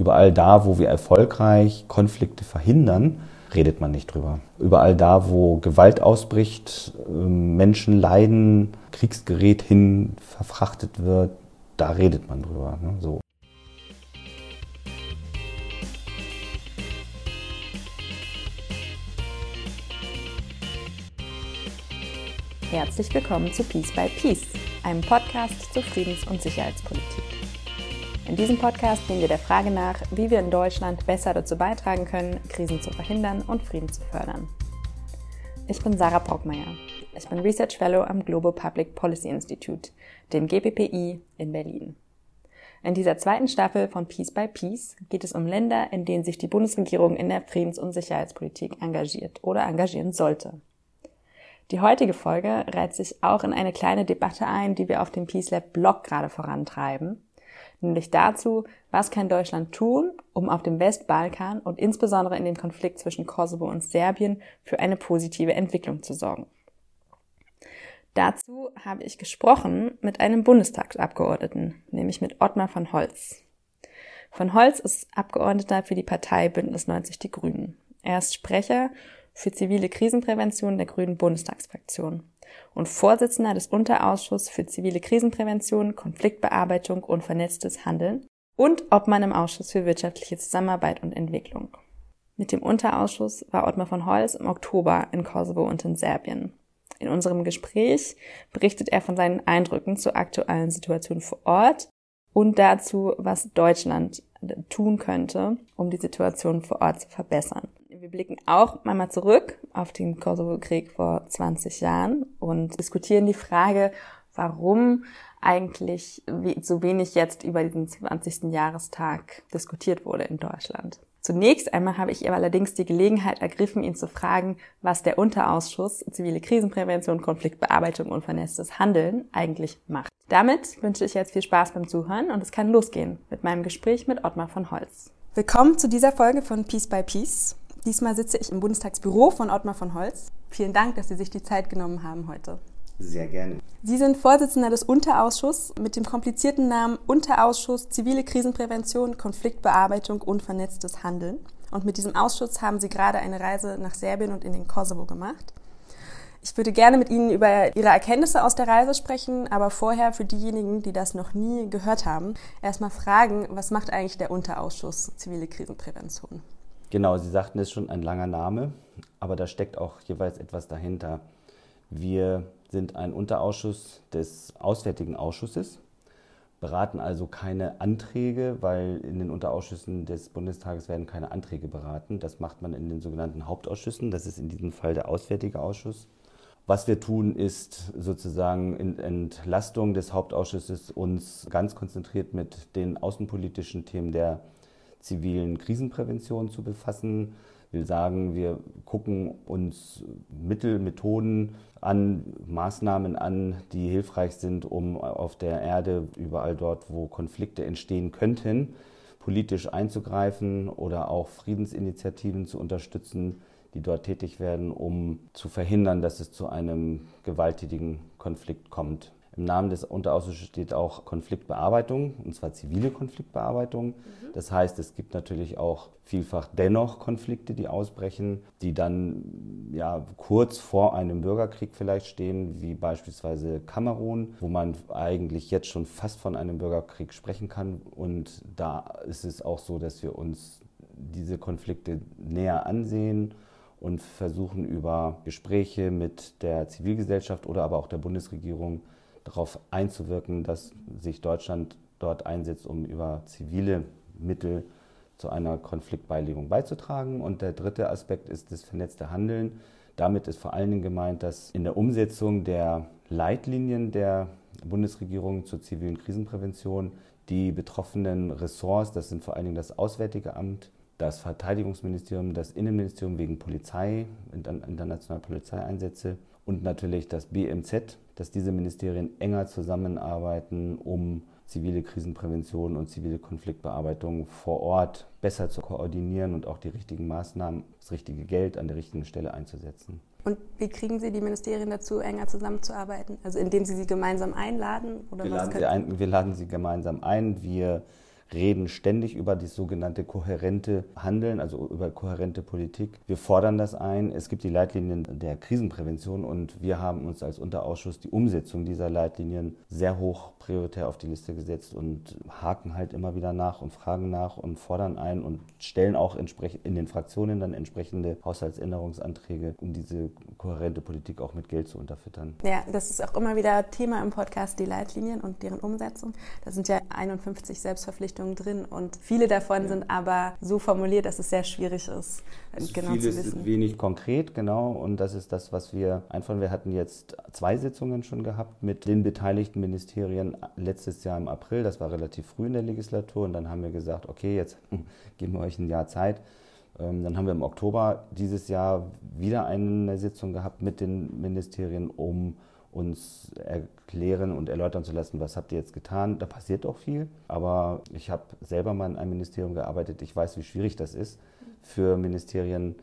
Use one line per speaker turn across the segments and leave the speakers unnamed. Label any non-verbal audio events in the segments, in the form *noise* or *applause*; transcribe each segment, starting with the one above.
Überall da, wo wir erfolgreich Konflikte verhindern, redet man nicht drüber. Überall da, wo Gewalt ausbricht, ähm, Menschen leiden, Kriegsgerät hin verfrachtet wird, da redet man drüber. Ne? So.
Herzlich willkommen zu Peace by Peace, einem Podcast zur Friedens- und Sicherheitspolitik. In diesem Podcast gehen wir der Frage nach, wie wir in Deutschland besser dazu beitragen können, Krisen zu verhindern und Frieden zu fördern. Ich bin Sarah Brockmeier. Ich bin Research Fellow am Global Public Policy Institute, dem GPPI in Berlin. In dieser zweiten Staffel von Peace by Peace geht es um Länder, in denen sich die Bundesregierung in der Friedens- und Sicherheitspolitik engagiert oder engagieren sollte. Die heutige Folge reiht sich auch in eine kleine Debatte ein, die wir auf dem Peace Lab Blog gerade vorantreiben nämlich dazu, was kann Deutschland tun, um auf dem Westbalkan und insbesondere in dem Konflikt zwischen Kosovo und Serbien für eine positive Entwicklung zu sorgen. Dazu habe ich gesprochen mit einem Bundestagsabgeordneten, nämlich mit Ottmar von Holz. Von Holz ist Abgeordneter für die Partei Bündnis 90 Die Grünen. Er ist Sprecher für zivile Krisenprävention der Grünen Bundestagsfraktion und Vorsitzender des Unterausschusses für zivile Krisenprävention, Konfliktbearbeitung und vernetztes Handeln und Obmann im Ausschuss für wirtschaftliche Zusammenarbeit und Entwicklung. Mit dem Unterausschuss war Ottmar von Holz im Oktober in Kosovo und in Serbien. In unserem Gespräch berichtet er von seinen Eindrücken zur aktuellen Situation vor Ort und dazu, was Deutschland tun könnte, um die Situation vor Ort zu verbessern wir blicken auch einmal zurück auf den Kosovo-Krieg vor 20 Jahren und diskutieren die Frage, warum eigentlich so wenig jetzt über diesen 20. Jahrestag diskutiert wurde in Deutschland. Zunächst einmal habe ich ihr allerdings die Gelegenheit ergriffen, ihn zu fragen, was der Unterausschuss Zivile Krisenprävention, Konfliktbearbeitung und vernetztes Handeln eigentlich macht. Damit wünsche ich jetzt viel Spaß beim Zuhören und es kann losgehen mit meinem Gespräch mit Ottmar von Holz. Willkommen zu dieser Folge von Peace by Peace. Diesmal sitze ich im Bundestagsbüro von Ottmar von Holz. Vielen Dank, dass Sie sich die Zeit genommen haben heute.
Sehr gerne.
Sie sind Vorsitzender des Unterausschusses mit dem komplizierten Namen Unterausschuss Zivile Krisenprävention, Konfliktbearbeitung und vernetztes Handeln. Und mit diesem Ausschuss haben Sie gerade eine Reise nach Serbien und in den Kosovo gemacht. Ich würde gerne mit Ihnen über Ihre Erkenntnisse aus der Reise sprechen, aber vorher für diejenigen, die das noch nie gehört haben, erstmal fragen, was macht eigentlich der Unterausschuss Zivile Krisenprävention?
Genau, Sie sagten, es ist schon ein langer Name, aber da steckt auch jeweils etwas dahinter. Wir sind ein Unterausschuss des Auswärtigen Ausschusses, beraten also keine Anträge, weil in den Unterausschüssen des Bundestages werden keine Anträge beraten. Das macht man in den sogenannten Hauptausschüssen. Das ist in diesem Fall der Auswärtige Ausschuss. Was wir tun, ist sozusagen in Entlastung des Hauptausschusses uns ganz konzentriert mit den außenpolitischen Themen der zivilen Krisenprävention zu befassen. Wir sagen, wir gucken uns Mittel, Methoden an, Maßnahmen an, die hilfreich sind, um auf der Erde, überall dort, wo Konflikte entstehen könnten, politisch einzugreifen oder auch Friedensinitiativen zu unterstützen, die dort tätig werden, um zu verhindern, dass es zu einem gewalttätigen Konflikt kommt. Im Namen des Unterausschusses steht auch Konfliktbearbeitung, und zwar zivile Konfliktbearbeitung. Mhm. Das heißt, es gibt natürlich auch vielfach dennoch Konflikte, die ausbrechen, die dann ja, kurz vor einem Bürgerkrieg vielleicht stehen, wie beispielsweise Kamerun, wo man eigentlich jetzt schon fast von einem Bürgerkrieg sprechen kann. Und da ist es auch so, dass wir uns diese Konflikte näher ansehen und versuchen über Gespräche mit der Zivilgesellschaft oder aber auch der Bundesregierung darauf einzuwirken, dass sich Deutschland dort einsetzt, um über zivile Mittel zu einer Konfliktbeilegung beizutragen. Und der dritte Aspekt ist das vernetzte Handeln. Damit ist vor allen Dingen gemeint, dass in der Umsetzung der Leitlinien der Bundesregierung zur zivilen Krisenprävention die betroffenen Ressorts, das sind vor allen Dingen das Auswärtige Amt, das Verteidigungsministerium, das Innenministerium wegen Polizei, internationale Polizeieinsätze und natürlich das BMZ, dass diese Ministerien enger zusammenarbeiten, um zivile Krisenprävention und zivile Konfliktbearbeitung vor Ort besser zu koordinieren und auch die richtigen Maßnahmen, das richtige Geld an der richtigen Stelle einzusetzen.
Und wie kriegen Sie die Ministerien dazu, enger zusammenzuarbeiten? Also indem Sie sie gemeinsam einladen?
Oder wir, was laden sie ein, wir laden sie gemeinsam ein. Wir reden ständig über das sogenannte kohärente Handeln, also über kohärente Politik. Wir fordern das ein. Es gibt die Leitlinien der Krisenprävention und wir haben uns als Unterausschuss die Umsetzung dieser Leitlinien sehr hoch prioritär auf die Liste gesetzt und haken halt immer wieder nach und fragen nach und fordern ein und stellen auch in den Fraktionen dann entsprechende Haushaltsänderungsanträge, um diese kohärente Politik auch mit Geld zu unterfüttern.
Ja, das ist auch immer wieder Thema im Podcast, die Leitlinien und deren Umsetzung. Da sind ja 51 Selbstverpflichtungen drin und viele davon ja. sind aber so formuliert, dass es sehr schwierig ist,
also genau zu wissen. Ist wenig konkret, genau, und das ist das, was wir einfallen. Wir hatten jetzt zwei Sitzungen schon gehabt mit den beteiligten Ministerien letztes Jahr im April. Das war relativ früh in der Legislatur und dann haben wir gesagt, okay, jetzt *laughs* geben wir euch ein Jahr Zeit. Ähm, dann haben wir im Oktober dieses Jahr wieder eine Sitzung gehabt mit den Ministerien, um uns erklären und erläutern zu lassen, was habt ihr jetzt getan. Da passiert auch viel, aber ich habe selber mal in einem Ministerium gearbeitet. Ich weiß, wie schwierig das ist, für Ministerien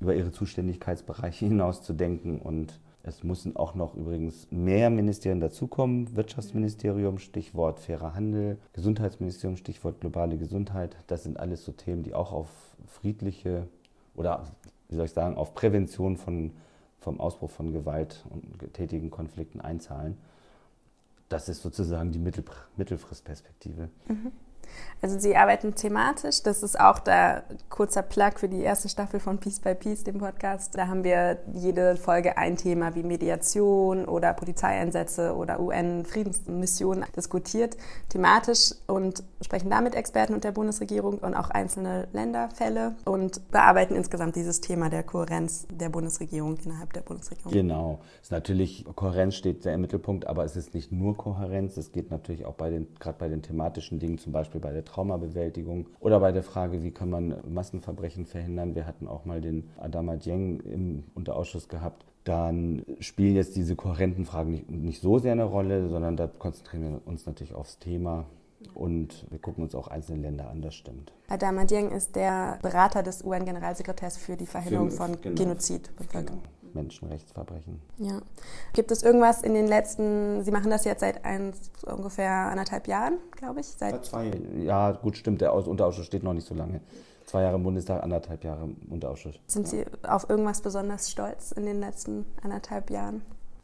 über ihre Zuständigkeitsbereiche *laughs* hinaus zu denken. Und es müssen auch noch übrigens mehr Ministerien dazukommen. Wirtschaftsministerium, Stichwort fairer Handel, Gesundheitsministerium, Stichwort globale Gesundheit. Das sind alles so Themen, die auch auf friedliche oder, wie soll ich sagen, auf Prävention von vom Ausbruch von Gewalt und tätigen Konflikten einzahlen. Das ist sozusagen die Mittel Mittelfristperspektive.
Mhm. Also Sie arbeiten thematisch. Das ist auch der kurzer Plug für die erste Staffel von Peace by Peace, dem Podcast. Da haben wir jede Folge ein Thema wie Mediation oder Polizeieinsätze oder UN-Friedensmissionen diskutiert, thematisch und sprechen damit Experten und der Bundesregierung und auch einzelne Länderfälle und bearbeiten insgesamt dieses Thema der Kohärenz der Bundesregierung innerhalb der Bundesregierung.
Genau. Es ist natürlich, Kohärenz steht sehr im Mittelpunkt, aber es ist nicht nur Kohärenz. Es geht natürlich auch bei den, gerade bei den thematischen Dingen, zum Beispiel bei der Traumabewältigung oder bei der Frage, wie kann man Massenverbrechen verhindern. Wir hatten auch mal den Adama Dieng im Unterausschuss gehabt. Dann spielen jetzt diese kohärenten Fragen nicht, nicht so sehr eine Rolle, sondern da konzentrieren wir uns natürlich aufs Thema. Und wir gucken uns auch einzelne Länder an, das stimmt.
Adama Dieng ist der Berater des UN-Generalsekretärs für die Verhinderung für, von genau, Genozid.
Genau. Menschenrechtsverbrechen.
Ja. Gibt es irgendwas in den letzten, Sie machen das jetzt seit ein, ungefähr anderthalb Jahren, glaube ich?
Seit zwei, ja, gut, stimmt, der Unterausschuss steht noch nicht so lange. Zwei Jahre im Bundestag, anderthalb Jahre im Unterausschuss.
Sind Sie auf irgendwas besonders stolz in den letzten anderthalb Jahren?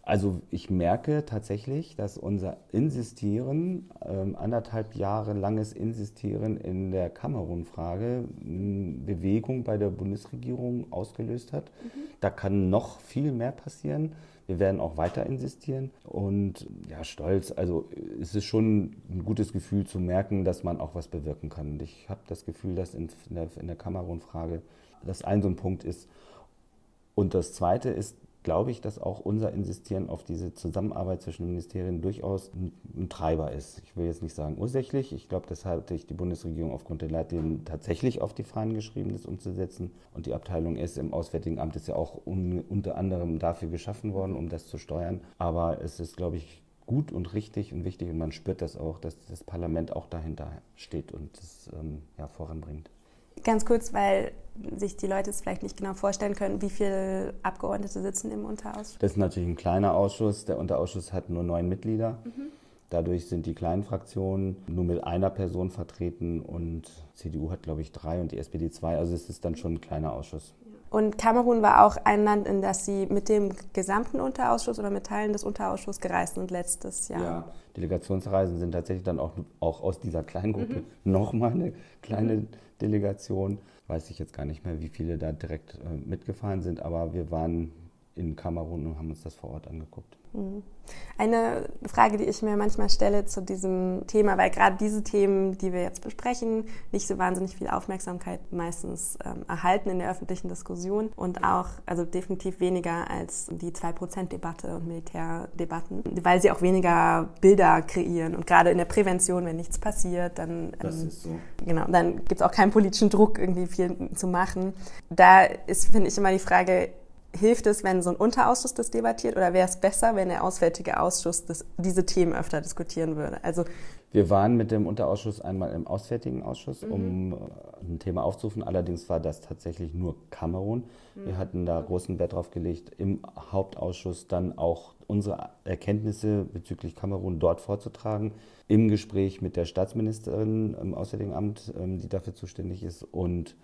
Also ich merke tatsächlich, dass unser Insistieren, ähm, anderthalb Jahre langes Insistieren in der Kamerun-Frage Bewegung bei der Bundesregierung ausgelöst hat. Mhm. Da kann noch viel mehr passieren. Wir werden auch weiter insistieren und ja, stolz. Also es ist schon ein gutes Gefühl zu merken, dass man auch was bewirken kann. Und ich habe das Gefühl, dass in der, in der Kamerun-Frage das ein so ein Punkt ist. Und das Zweite ist, glaube ich, dass auch unser Insistieren auf diese Zusammenarbeit zwischen den Ministerien durchaus ein, Treiber ist. Ich will jetzt nicht sagen ursächlich. Ich glaube, das hat sich die Bundesregierung aufgrund der Leitlinien tatsächlich auf die Fahnen geschrieben, das umzusetzen. Und die Abteilung S im Auswärtigen Amt ist ja auch un, unter anderem dafür geschaffen worden, um das zu steuern. Aber es ist, glaube ich, gut und richtig und wichtig und man spürt das auch, dass das Parlament auch dahinter steht und das ähm, ja, voranbringt.
Ganz kurz, weil sich die Leute es vielleicht nicht genau vorstellen können, wie viele Abgeordnete sitzen im Unterausschuss?
Das ist natürlich ein kleiner Ausschuss. Der Unterausschuss hat nur neun Mitglieder. Mhm. Dadurch sind die kleinen Fraktionen nur mit einer Person vertreten und CDU hat, glaube ich, drei und die SPD zwei. Also es ist dann schon ein kleiner Ausschuss.
Und Kamerun war auch ein Land, in das Sie mit dem gesamten Unterausschuss oder mit Teilen des Unterausschusses gereist sind letztes Jahr. Ja,
Delegationsreisen sind tatsächlich dann auch, auch aus dieser kleinen Gruppe mhm. nochmal eine kleine mhm. Delegation. Weiß ich jetzt gar nicht mehr, wie viele da direkt äh, mitgefahren sind, aber wir waren in Kamerun und haben uns das vor Ort angeguckt.
Mhm. Eine Frage, die ich mir manchmal stelle zu diesem Thema, weil gerade diese Themen, die wir jetzt besprechen, nicht so wahnsinnig viel Aufmerksamkeit meistens ähm, erhalten in der öffentlichen Diskussion und auch, also definitiv weniger als die 2%-Debatte und Militärdebatten, weil sie auch weniger Bilder kreieren. Und gerade in der Prävention, wenn nichts passiert, dann,
ähm, so.
genau, dann gibt es auch keinen politischen Druck, irgendwie viel zu machen. Da ist, finde ich, immer die Frage, hilft es, wenn so ein Unterausschuss das debattiert oder wäre es besser, wenn der Auswärtige Ausschuss das, diese Themen öfter diskutieren würde? Also
Wir waren mit dem Unterausschuss einmal im Auswärtigen Ausschuss, mhm. um äh, ein Thema aufzurufen. Allerdings war das tatsächlich nur Kamerun. Mhm. Wir hatten da großen Wert drauf gelegt, im Hauptausschuss dann auch unsere Erkenntnisse bezüglich Kamerun dort vorzutragen, im Gespräch mit der Staatsministerin im Auswärtigen Amt, ähm, die dafür zuständig ist. Und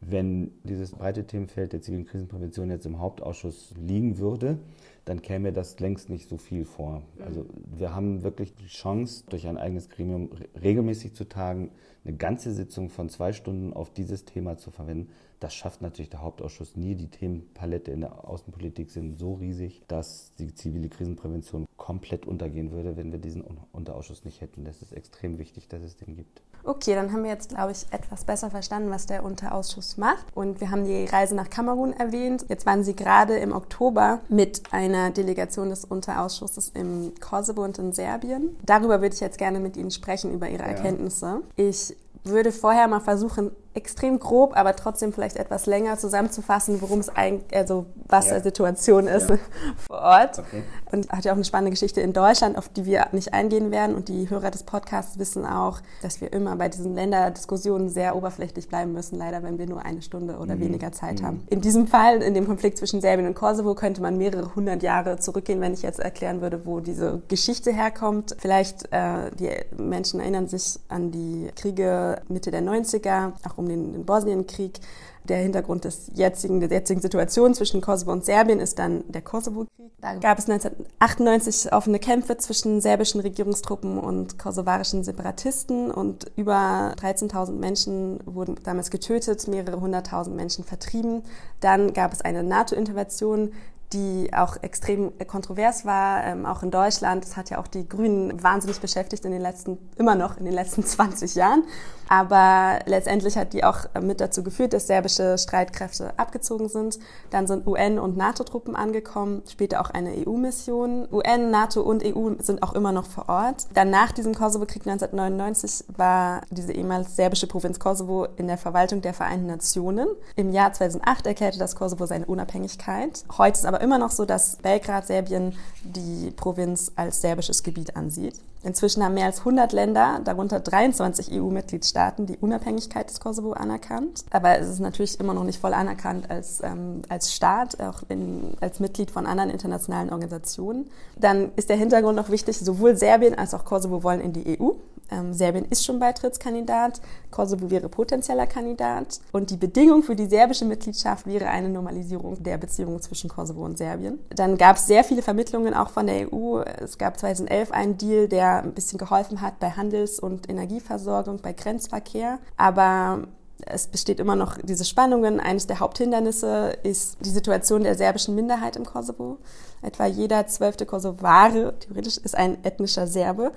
wenn dieses breite Themenfeld der zivilen Krisenprävention jetzt im Hauptausschuss liegen würde, dann käme das längst nicht so viel vor. Also wir haben wirklich die Chance, durch ein eigenes Gremium regelmäßig zu tagen, eine ganze Sitzung von zwei Stunden auf dieses Thema zu verwenden. Das schafft natürlich der Hauptausschuss nie. Die Themenpalette in der Außenpolitik sind so riesig, dass die zivile Krisenprävention komplett untergehen würde, wenn wir diesen Unterausschuss nicht hätten. Das ist extrem wichtig, dass es den gibt.
Okay, dann haben wir jetzt, glaube ich, etwas besser verstanden, was der Unterausschuss macht. Und wir haben die Reise nach Kamerun erwähnt. Jetzt waren Sie gerade im Oktober mit einer Delegation des Unterausschusses im Kosovo und in Serbien. Darüber würde ich jetzt gerne mit Ihnen sprechen, über Ihre ja. Erkenntnisse. Ich würde vorher mal versuchen, extrem grob, aber trotzdem vielleicht etwas länger zusammenzufassen, worum es eigentlich, also was ja. Situation ist ja. *laughs* vor Ort. Okay. Und hat ja auch eine spannende Geschichte in Deutschland, auf die wir nicht eingehen werden. Und die Hörer des Podcasts wissen auch, dass wir immer bei diesen Länderdiskussionen sehr oberflächlich bleiben müssen, leider, wenn wir nur eine Stunde oder mhm. weniger Zeit mhm. haben. In diesem Fall, in dem Konflikt zwischen Serbien und Kosovo, könnte man mehrere hundert Jahre zurückgehen, wenn ich jetzt erklären würde, wo diese Geschichte herkommt. Vielleicht, äh, die Menschen erinnern sich an die Kriege Mitte der 90er, auch um den, den Bosnienkrieg. Der Hintergrund des jetzigen, der jetzigen Situation zwischen Kosovo und Serbien ist dann der Kosovo-Krieg. Da gab es 1998 offene Kämpfe zwischen serbischen Regierungstruppen und kosovarischen Separatisten und über 13.000 Menschen wurden damals getötet, mehrere hunderttausend Menschen vertrieben. Dann gab es eine NATO-Intervention, die auch extrem kontrovers war, ähm, auch in Deutschland. Das hat ja auch die Grünen wahnsinnig beschäftigt in den letzten, immer noch in den letzten 20 Jahren. Aber letztendlich hat die auch äh, mit dazu geführt, dass serbische Streitkräfte abgezogen sind. Dann sind UN- und NATO-Truppen angekommen, später auch eine EU-Mission. UN, NATO und EU sind auch immer noch vor Ort. Dann nach diesem Kosovo-Krieg 1999 war diese ehemals serbische Provinz Kosovo in der Verwaltung der Vereinten Nationen. Im Jahr 2008 erklärte das Kosovo seine Unabhängigkeit. Heute ist aber immer noch so, dass Belgrad, Serbien, die Provinz als serbisches Gebiet ansieht. Inzwischen haben mehr als 100 Länder, darunter 23 EU-Mitgliedstaaten, die Unabhängigkeit des Kosovo anerkannt. Aber es ist natürlich immer noch nicht voll anerkannt als, ähm, als Staat, auch in, als Mitglied von anderen internationalen Organisationen. Dann ist der Hintergrund noch wichtig, sowohl Serbien als auch Kosovo wollen in die EU. Ähm, Serbien ist schon Beitrittskandidat, Kosovo wäre potenzieller Kandidat und die Bedingung für die serbische Mitgliedschaft wäre eine Normalisierung der Beziehungen zwischen Kosovo und Serbien. Dann gab es sehr viele Vermittlungen auch von der EU. Es gab 2011 einen Deal, der ein bisschen geholfen hat bei Handels- und Energieversorgung, bei Grenzverkehr, aber es besteht immer noch diese Spannungen. Eines der Haupthindernisse ist die Situation der serbischen Minderheit im Kosovo. Etwa jeder zwölfte Kosovare, theoretisch, ist ein ethnischer Serbe.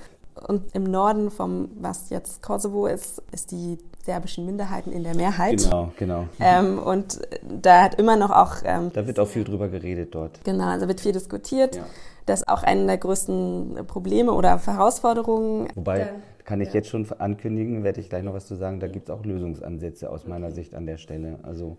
Und im Norden vom, was jetzt Kosovo ist, ist die serbischen Minderheiten in der Mehrheit.
Genau, genau.
Ähm, und da hat immer noch auch.
Ähm, da wird auch viel drüber geredet dort.
Genau, also wird viel diskutiert. Ja. Das ist auch eine der größten Probleme oder Herausforderungen.
Wobei, ja. kann ich ja. jetzt schon ankündigen, werde ich gleich noch was zu sagen, da gibt es auch Lösungsansätze aus meiner Sicht an der Stelle. Also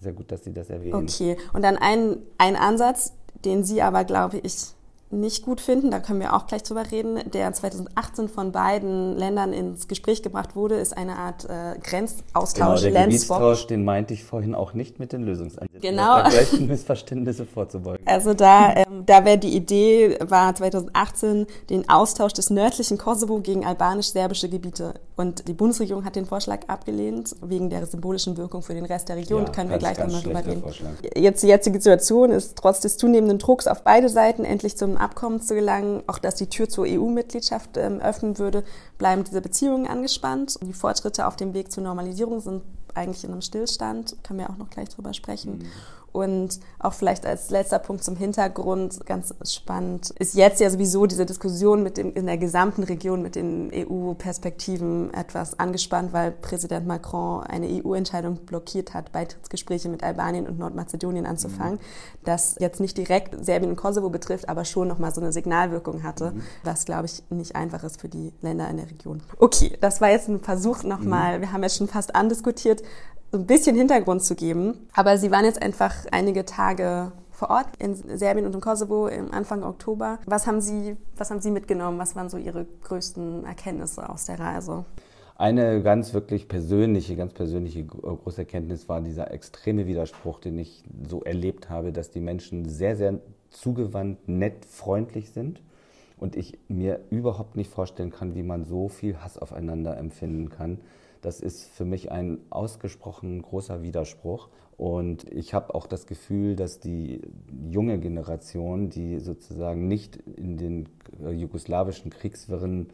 sehr gut, dass Sie das erwähnen.
Okay, und dann ein, ein Ansatz, den Sie aber, glaube ich, nicht gut finden, da können wir auch gleich drüber reden, der 2018 von beiden Ländern ins Gespräch gebracht wurde, ist eine Art äh, Grenzaustausch.
Genau, der Gebietstausch, den meinte ich vorhin auch nicht mit den Lösungsansätzen.
Genau.
Gleichen Missverständnisse vorzubeugen.
Also da, ähm, da wäre die Idee, war 2018 den Austausch des nördlichen Kosovo gegen albanisch-serbische Gebiete. Und die Bundesregierung hat den Vorschlag abgelehnt, wegen der symbolischen Wirkung für den Rest der Region. Ja, können wir gleich nochmal drüber reden. Vorschlag. Jetzt die jetzige Situation ist trotz des zunehmenden Drucks auf beide Seiten endlich zum Abkommen zu gelangen, auch dass die Tür zur EU-Mitgliedschaft ähm, öffnen würde, bleiben diese Beziehungen angespannt. Die Fortschritte auf dem Weg zur Normalisierung sind eigentlich in einem Stillstand, können wir auch noch gleich drüber sprechen. Mhm. Und auch vielleicht als letzter Punkt zum Hintergrund, ganz spannend, ist jetzt ja sowieso diese Diskussion mit dem, in der gesamten Region mit den EU-Perspektiven etwas angespannt, weil Präsident Macron eine EU-Entscheidung blockiert hat, Beitrittsgespräche mit Albanien und Nordmazedonien anzufangen, mhm. das jetzt nicht direkt Serbien und Kosovo betrifft, aber schon nochmal so eine Signalwirkung hatte, mhm. was, glaube ich, nicht einfach ist für die Länder in der Region. Okay, das war jetzt ein Versuch nochmal, mhm. wir haben jetzt schon fast andiskutiert, ein bisschen Hintergrund zu geben. Aber sie waren jetzt einfach einige Tage vor Ort in Serbien und im Kosovo im Anfang Oktober. Was haben Sie, was haben Sie mitgenommen? Was waren so Ihre größten Erkenntnisse aus der Reise?
Eine ganz wirklich persönliche, ganz persönliche große Erkenntnis war dieser extreme Widerspruch, den ich so erlebt habe, dass die Menschen sehr, sehr zugewandt, nett, freundlich sind und ich mir überhaupt nicht vorstellen kann, wie man so viel Hass aufeinander empfinden kann. Das ist für mich ein ausgesprochen großer Widerspruch. Und ich habe auch das Gefühl, dass die junge Generation, die sozusagen nicht in den äh, jugoslawischen Kriegswirren,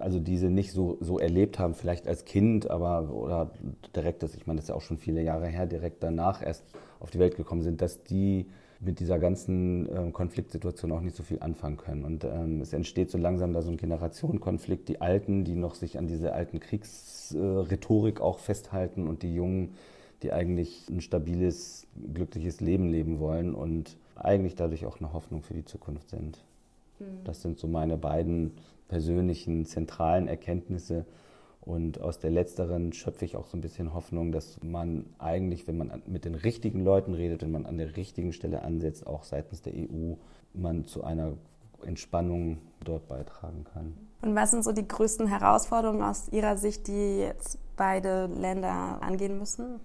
also diese nicht so, so erlebt haben, vielleicht als Kind, aber oder direkt, das, ich meine, das ist ja auch schon viele Jahre her, direkt danach erst auf die Welt gekommen sind, dass die mit dieser ganzen äh, Konfliktsituation auch nicht so viel anfangen können. Und ähm, es entsteht so langsam da so ein Generationenkonflikt. Die Alten, die noch sich an diese alten Kriegsrhetorik äh, auch festhalten und die Jungen, die eigentlich ein stabiles, glückliches Leben leben wollen und eigentlich dadurch auch eine Hoffnung für die Zukunft sind. Mhm. Das sind so meine beiden persönlichen zentralen Erkenntnisse und aus der letzteren schöpfe ich auch so ein bisschen Hoffnung, dass man eigentlich, wenn man mit den richtigen Leuten redet, wenn man an der richtigen Stelle ansetzt, auch seitens der EU, man zu einer Entspannung dort beitragen kann.
Und was sind so die größten Herausforderungen aus Ihrer Sicht, die jetzt beide Länder angehen müssen?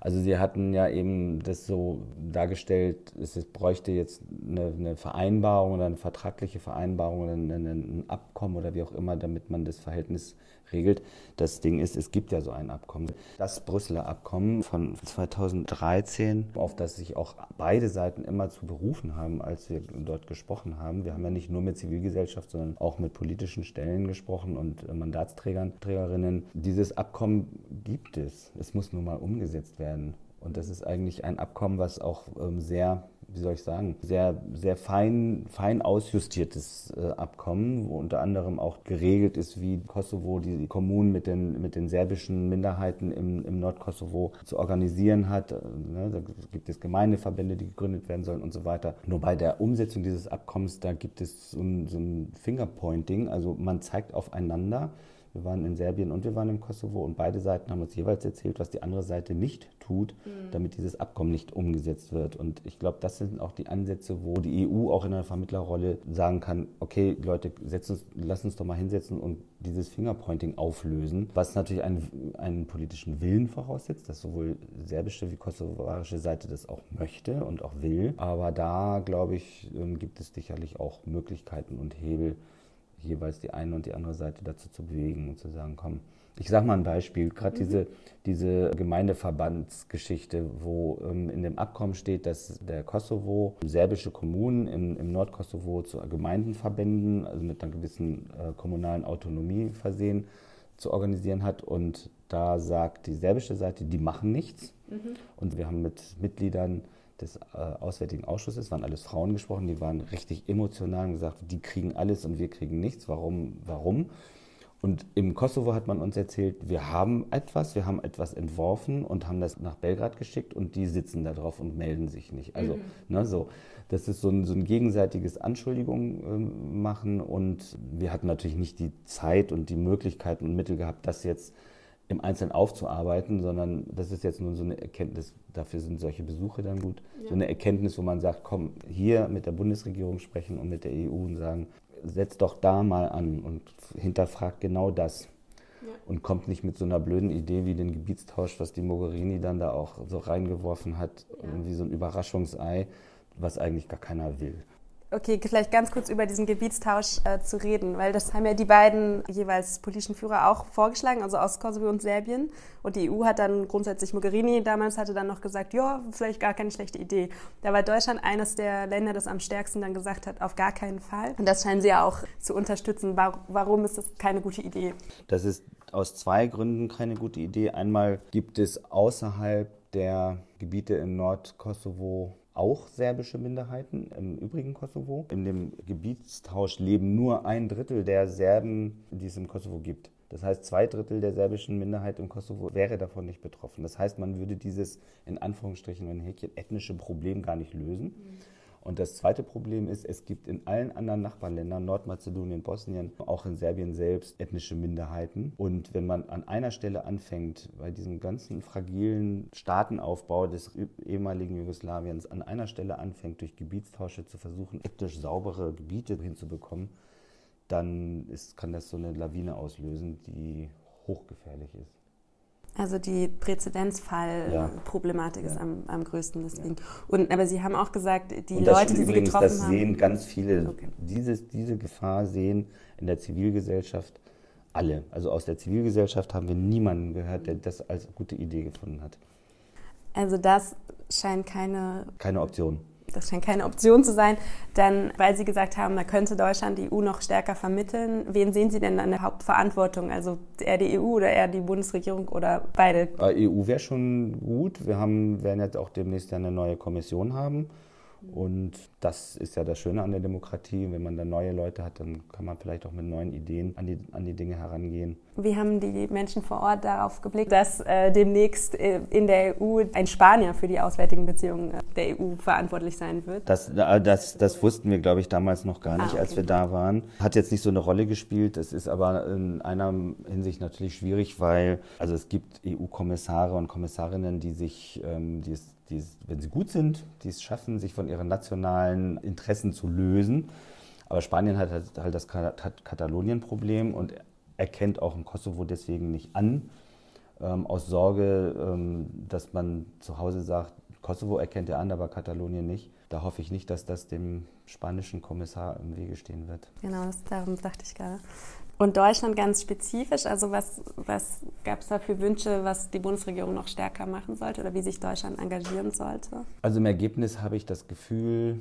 Also Sie hatten ja eben das so dargestellt, es bräuchte jetzt eine, eine Vereinbarung oder eine vertragliche Vereinbarung oder ein, ein Abkommen oder wie auch immer, damit man das Verhältnis regelt. Das Ding ist, es gibt ja so ein Abkommen. Das Brüsseler Abkommen von 2013, auf das sich auch beide Seiten immer zu berufen haben, als wir dort gesprochen haben. Wir haben ja nicht nur mit Zivilgesellschaft, sondern auch mit politischen Stellen gesprochen und Mandatsträgern, Trägerinnen. Dieses Abkommen gibt es. Es muss nur mal umgesetzt werden. Und das ist eigentlich ein Abkommen, was auch ähm, sehr wie soll ich sagen, sehr, sehr fein, fein ausjustiertes äh, Abkommen, wo unter anderem auch geregelt ist, wie Kosovo die Kommunen mit den, mit den serbischen Minderheiten im, im Nordkosovo zu organisieren hat. Äh, ne, da gibt es Gemeindeverbände, die gegründet werden sollen und so weiter. Nur bei der Umsetzung dieses Abkommens, da gibt es so ein, so ein Fingerpointing, also man zeigt aufeinander, wir waren in Serbien und wir waren im Kosovo und beide Seiten haben uns jeweils erzählt, was die andere Seite nicht tut, mhm. damit dieses Abkommen nicht umgesetzt wird. Und ich glaube, das sind auch die Ansätze, wo die EU auch in einer Vermittlerrolle sagen kann, okay, Leute, uns, lass uns doch mal hinsetzen und dieses Fingerpointing auflösen, was natürlich einen, einen politischen Willen voraussetzt, dass sowohl serbische wie kosovarische Seite das auch möchte und auch will. Aber da, glaube ich, ähm, gibt es sicherlich auch Möglichkeiten und Hebel, jeweils die eine und die andere Seite dazu zu bewegen und zu sagen, komm, ich sage mal ein Beispiel, gerade mhm. diese, diese Gemeindeverbandsgeschichte, wo ähm, in dem Abkommen steht, dass der Kosovo serbische Kommunen im, im Nordkosovo zu Gemeindenverbänden, also mit einer gewissen äh, kommunalen Autonomie versehen, zu organisieren hat. Und da sagt die serbische Seite, die machen nichts. Mhm. Und wir haben mit Mitgliedern des äh, Auswärtigen Ausschusses, waren alles Frauen gesprochen, die waren richtig emotional und gesagt, die kriegen alles und wir kriegen nichts. Warum? Warum? Und im Kosovo hat man uns erzählt, wir haben etwas, wir haben etwas entworfen und haben das nach Belgrad geschickt und die sitzen da drauf und melden sich nicht. Also, mhm. ne, so, das ist so ein, so ein gegenseitiges Anschuldigung äh, machen und wir hatten natürlich nicht die Zeit und die Möglichkeiten und Mittel gehabt, das jetzt im Einzelnen aufzuarbeiten, sondern das ist jetzt nur so eine Erkenntnis, dafür sind solche Besuche dann gut, ja. so eine Erkenntnis, wo man sagt, komm, hier mit der Bundesregierung sprechen und mit der EU und sagen, setzt doch da mal an und hinterfragt genau das. Ja. Und kommt nicht mit so einer blöden Idee wie den Gebietstausch, was die Mogherini dann da auch so reingeworfen hat, ja. wie so ein Überraschungsei, was eigentlich gar keiner will.
Okay, vielleicht ganz kurz über diesen Gebietstausch äh, zu reden, weil das haben ja die beiden jeweils politischen Führer auch vorgeschlagen, also aus Kosovo und Serbien. Und die EU hat dann grundsätzlich, Mogherini damals hatte dann noch gesagt, ja, vielleicht gar keine schlechte Idee. Da war Deutschland eines der Länder, das am stärksten dann gesagt hat, auf gar keinen Fall. Und das scheinen sie ja auch zu unterstützen. Warum ist das keine gute Idee?
Das ist aus zwei Gründen keine gute Idee. Einmal gibt es außerhalb der Gebiete im Nordkosovo auch serbische Minderheiten im übrigen Kosovo. In dem Gebietstausch leben nur ein Drittel der Serben, die es im Kosovo gibt. Das heißt, zwei Drittel der serbischen Minderheit im Kosovo wäre davon nicht betroffen. Das heißt, man würde dieses in Anführungsstrichen ein Häkchen ethnische Problem gar nicht lösen. Mhm. Und das zweite Problem ist, es gibt in allen anderen Nachbarländern, Nordmazedonien, Bosnien, auch in Serbien selbst, ethnische Minderheiten. Und wenn man an einer Stelle anfängt, bei diesem ganzen fragilen Staatenaufbau des ehemaligen Jugoslawiens, an einer Stelle anfängt, durch Gebietstausche zu versuchen, ethnisch saubere Gebiete hinzubekommen, dann ist, kann das so eine Lawine auslösen, die hochgefährlich ist.
Also die Präzedenzfall-Problematik ja. ist am, am größten deswegen. Ja. Und, aber Sie haben auch gesagt, die Leute, die Sie übrigens, getroffen
das
haben.
Das sehen ganz viele, okay. dieses, diese Gefahr sehen in der Zivilgesellschaft alle. Also aus der Zivilgesellschaft haben wir niemanden gehört, der das als gute Idee gefunden hat.
Also das scheint keine...
Keine Option
das scheint keine Option zu sein, dann, weil Sie gesagt haben, da könnte Deutschland die EU noch stärker vermitteln. Wen sehen Sie denn an der Hauptverantwortung? Also eher die EU oder eher die Bundesregierung oder beide?
Äh, EU wäre schon gut. Wir haben, werden jetzt auch demnächst eine neue Kommission haben. Und das ist ja das Schöne an der Demokratie. Wenn man dann neue Leute hat, dann kann man vielleicht auch mit neuen Ideen an die, an die Dinge herangehen.
Wie haben die Menschen vor Ort darauf geblickt, dass äh, demnächst äh, in der EU ein Spanier für die auswärtigen Beziehungen äh, der EU verantwortlich sein wird?
Das, äh, das, das wussten wir, glaube ich, damals noch gar nicht, ah, okay. als wir da waren. Hat jetzt nicht so eine Rolle gespielt. Es ist aber in einer Hinsicht natürlich schwierig, weil also es gibt EU-Kommissare und Kommissarinnen, die sich, ähm, die es die, wenn sie gut sind, die es schaffen, sich von ihren nationalen Interessen zu lösen. Aber Spanien hat halt das Katalonien-Problem und erkennt auch im Kosovo deswegen nicht an, ähm, aus Sorge, ähm, dass man zu Hause sagt, Kosovo erkennt er an, aber Katalonien nicht. Da hoffe ich nicht, dass das dem spanischen Kommissar im Wege stehen wird.
Genau, das, darum dachte ich gerade. Und Deutschland ganz spezifisch, also was, was gab es da für Wünsche, was die Bundesregierung noch stärker machen sollte oder wie sich Deutschland engagieren sollte?
Also im Ergebnis habe ich das Gefühl,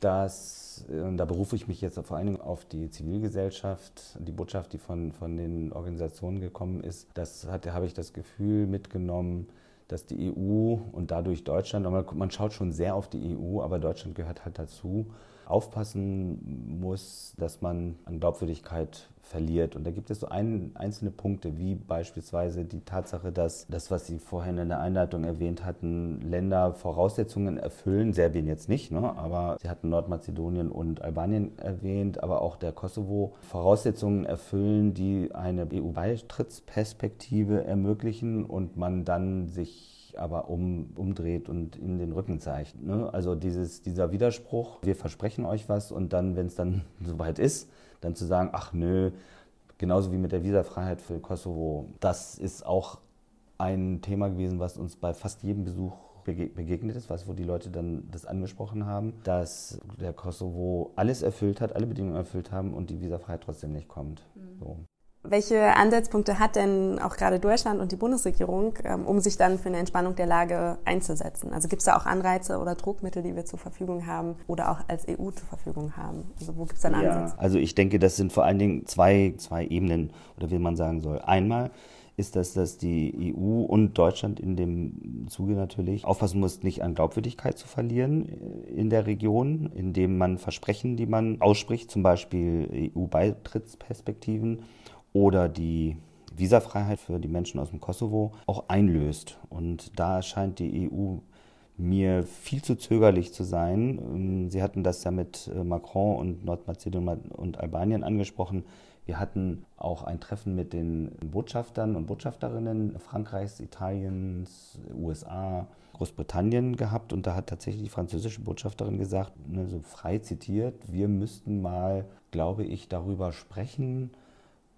dass, und da berufe ich mich jetzt vor allen Dingen auf die Zivilgesellschaft, die Botschaft, die von, von den Organisationen gekommen ist, das hatte, habe ich das Gefühl mitgenommen, dass die EU und dadurch Deutschland, man schaut schon sehr auf die EU, aber Deutschland gehört halt dazu, aufpassen muss, dass man an Glaubwürdigkeit verliert. Und da gibt es so ein, einzelne Punkte, wie beispielsweise die Tatsache, dass das, was Sie vorhin in der Einleitung erwähnt hatten, Länder Voraussetzungen erfüllen, Serbien jetzt nicht, ne? aber Sie hatten Nordmazedonien und Albanien erwähnt, aber auch der Kosovo Voraussetzungen erfüllen, die eine EU-Beitrittsperspektive ermöglichen und man dann sich aber um, umdreht und in den Rücken zeigt. Ne? Also dieses, dieser Widerspruch, wir versprechen euch was und dann, wenn es dann *laughs* soweit ist, dann zu sagen, ach nö, genauso wie mit der Visafreiheit für Kosovo, das ist auch ein Thema gewesen, was uns bei fast jedem Besuch begegnet ist, was, wo die Leute dann das angesprochen haben, dass der Kosovo alles erfüllt hat, alle Bedingungen erfüllt haben und die Visafreiheit trotzdem nicht kommt. Mhm. So.
Welche Ansatzpunkte hat denn auch gerade Deutschland und die Bundesregierung, ähm, um sich dann für eine Entspannung der Lage einzusetzen? Also gibt es da auch Anreize oder Druckmittel, die wir zur Verfügung haben oder auch als EU zur Verfügung haben? Also wo gibt es dann Ansätze?
Ja, also ich denke, das sind vor allen Dingen zwei, zwei Ebenen oder wie man sagen soll. Einmal ist das, dass die EU und Deutschland in dem Zuge natürlich aufpassen muss, nicht an Glaubwürdigkeit zu verlieren in der Region, indem man Versprechen, die man ausspricht, zum Beispiel EU-Beitrittsperspektiven, oder die Visafreiheit für die Menschen aus dem Kosovo auch einlöst. Und da scheint die EU mir viel zu zögerlich zu sein. Ähm, Sie hatten das ja mit äh, Macron und Nordmazedonien und Albanien angesprochen. Wir hatten auch ein Treffen mit den Botschaftern und Botschafterinnen Frankreichs, Italiens, USA, Großbritannien gehabt und da hat tatsächlich die französische Botschafterin gesagt, ne, so frei zitiert, wir müssten mal, glaube ich, darüber sprechen,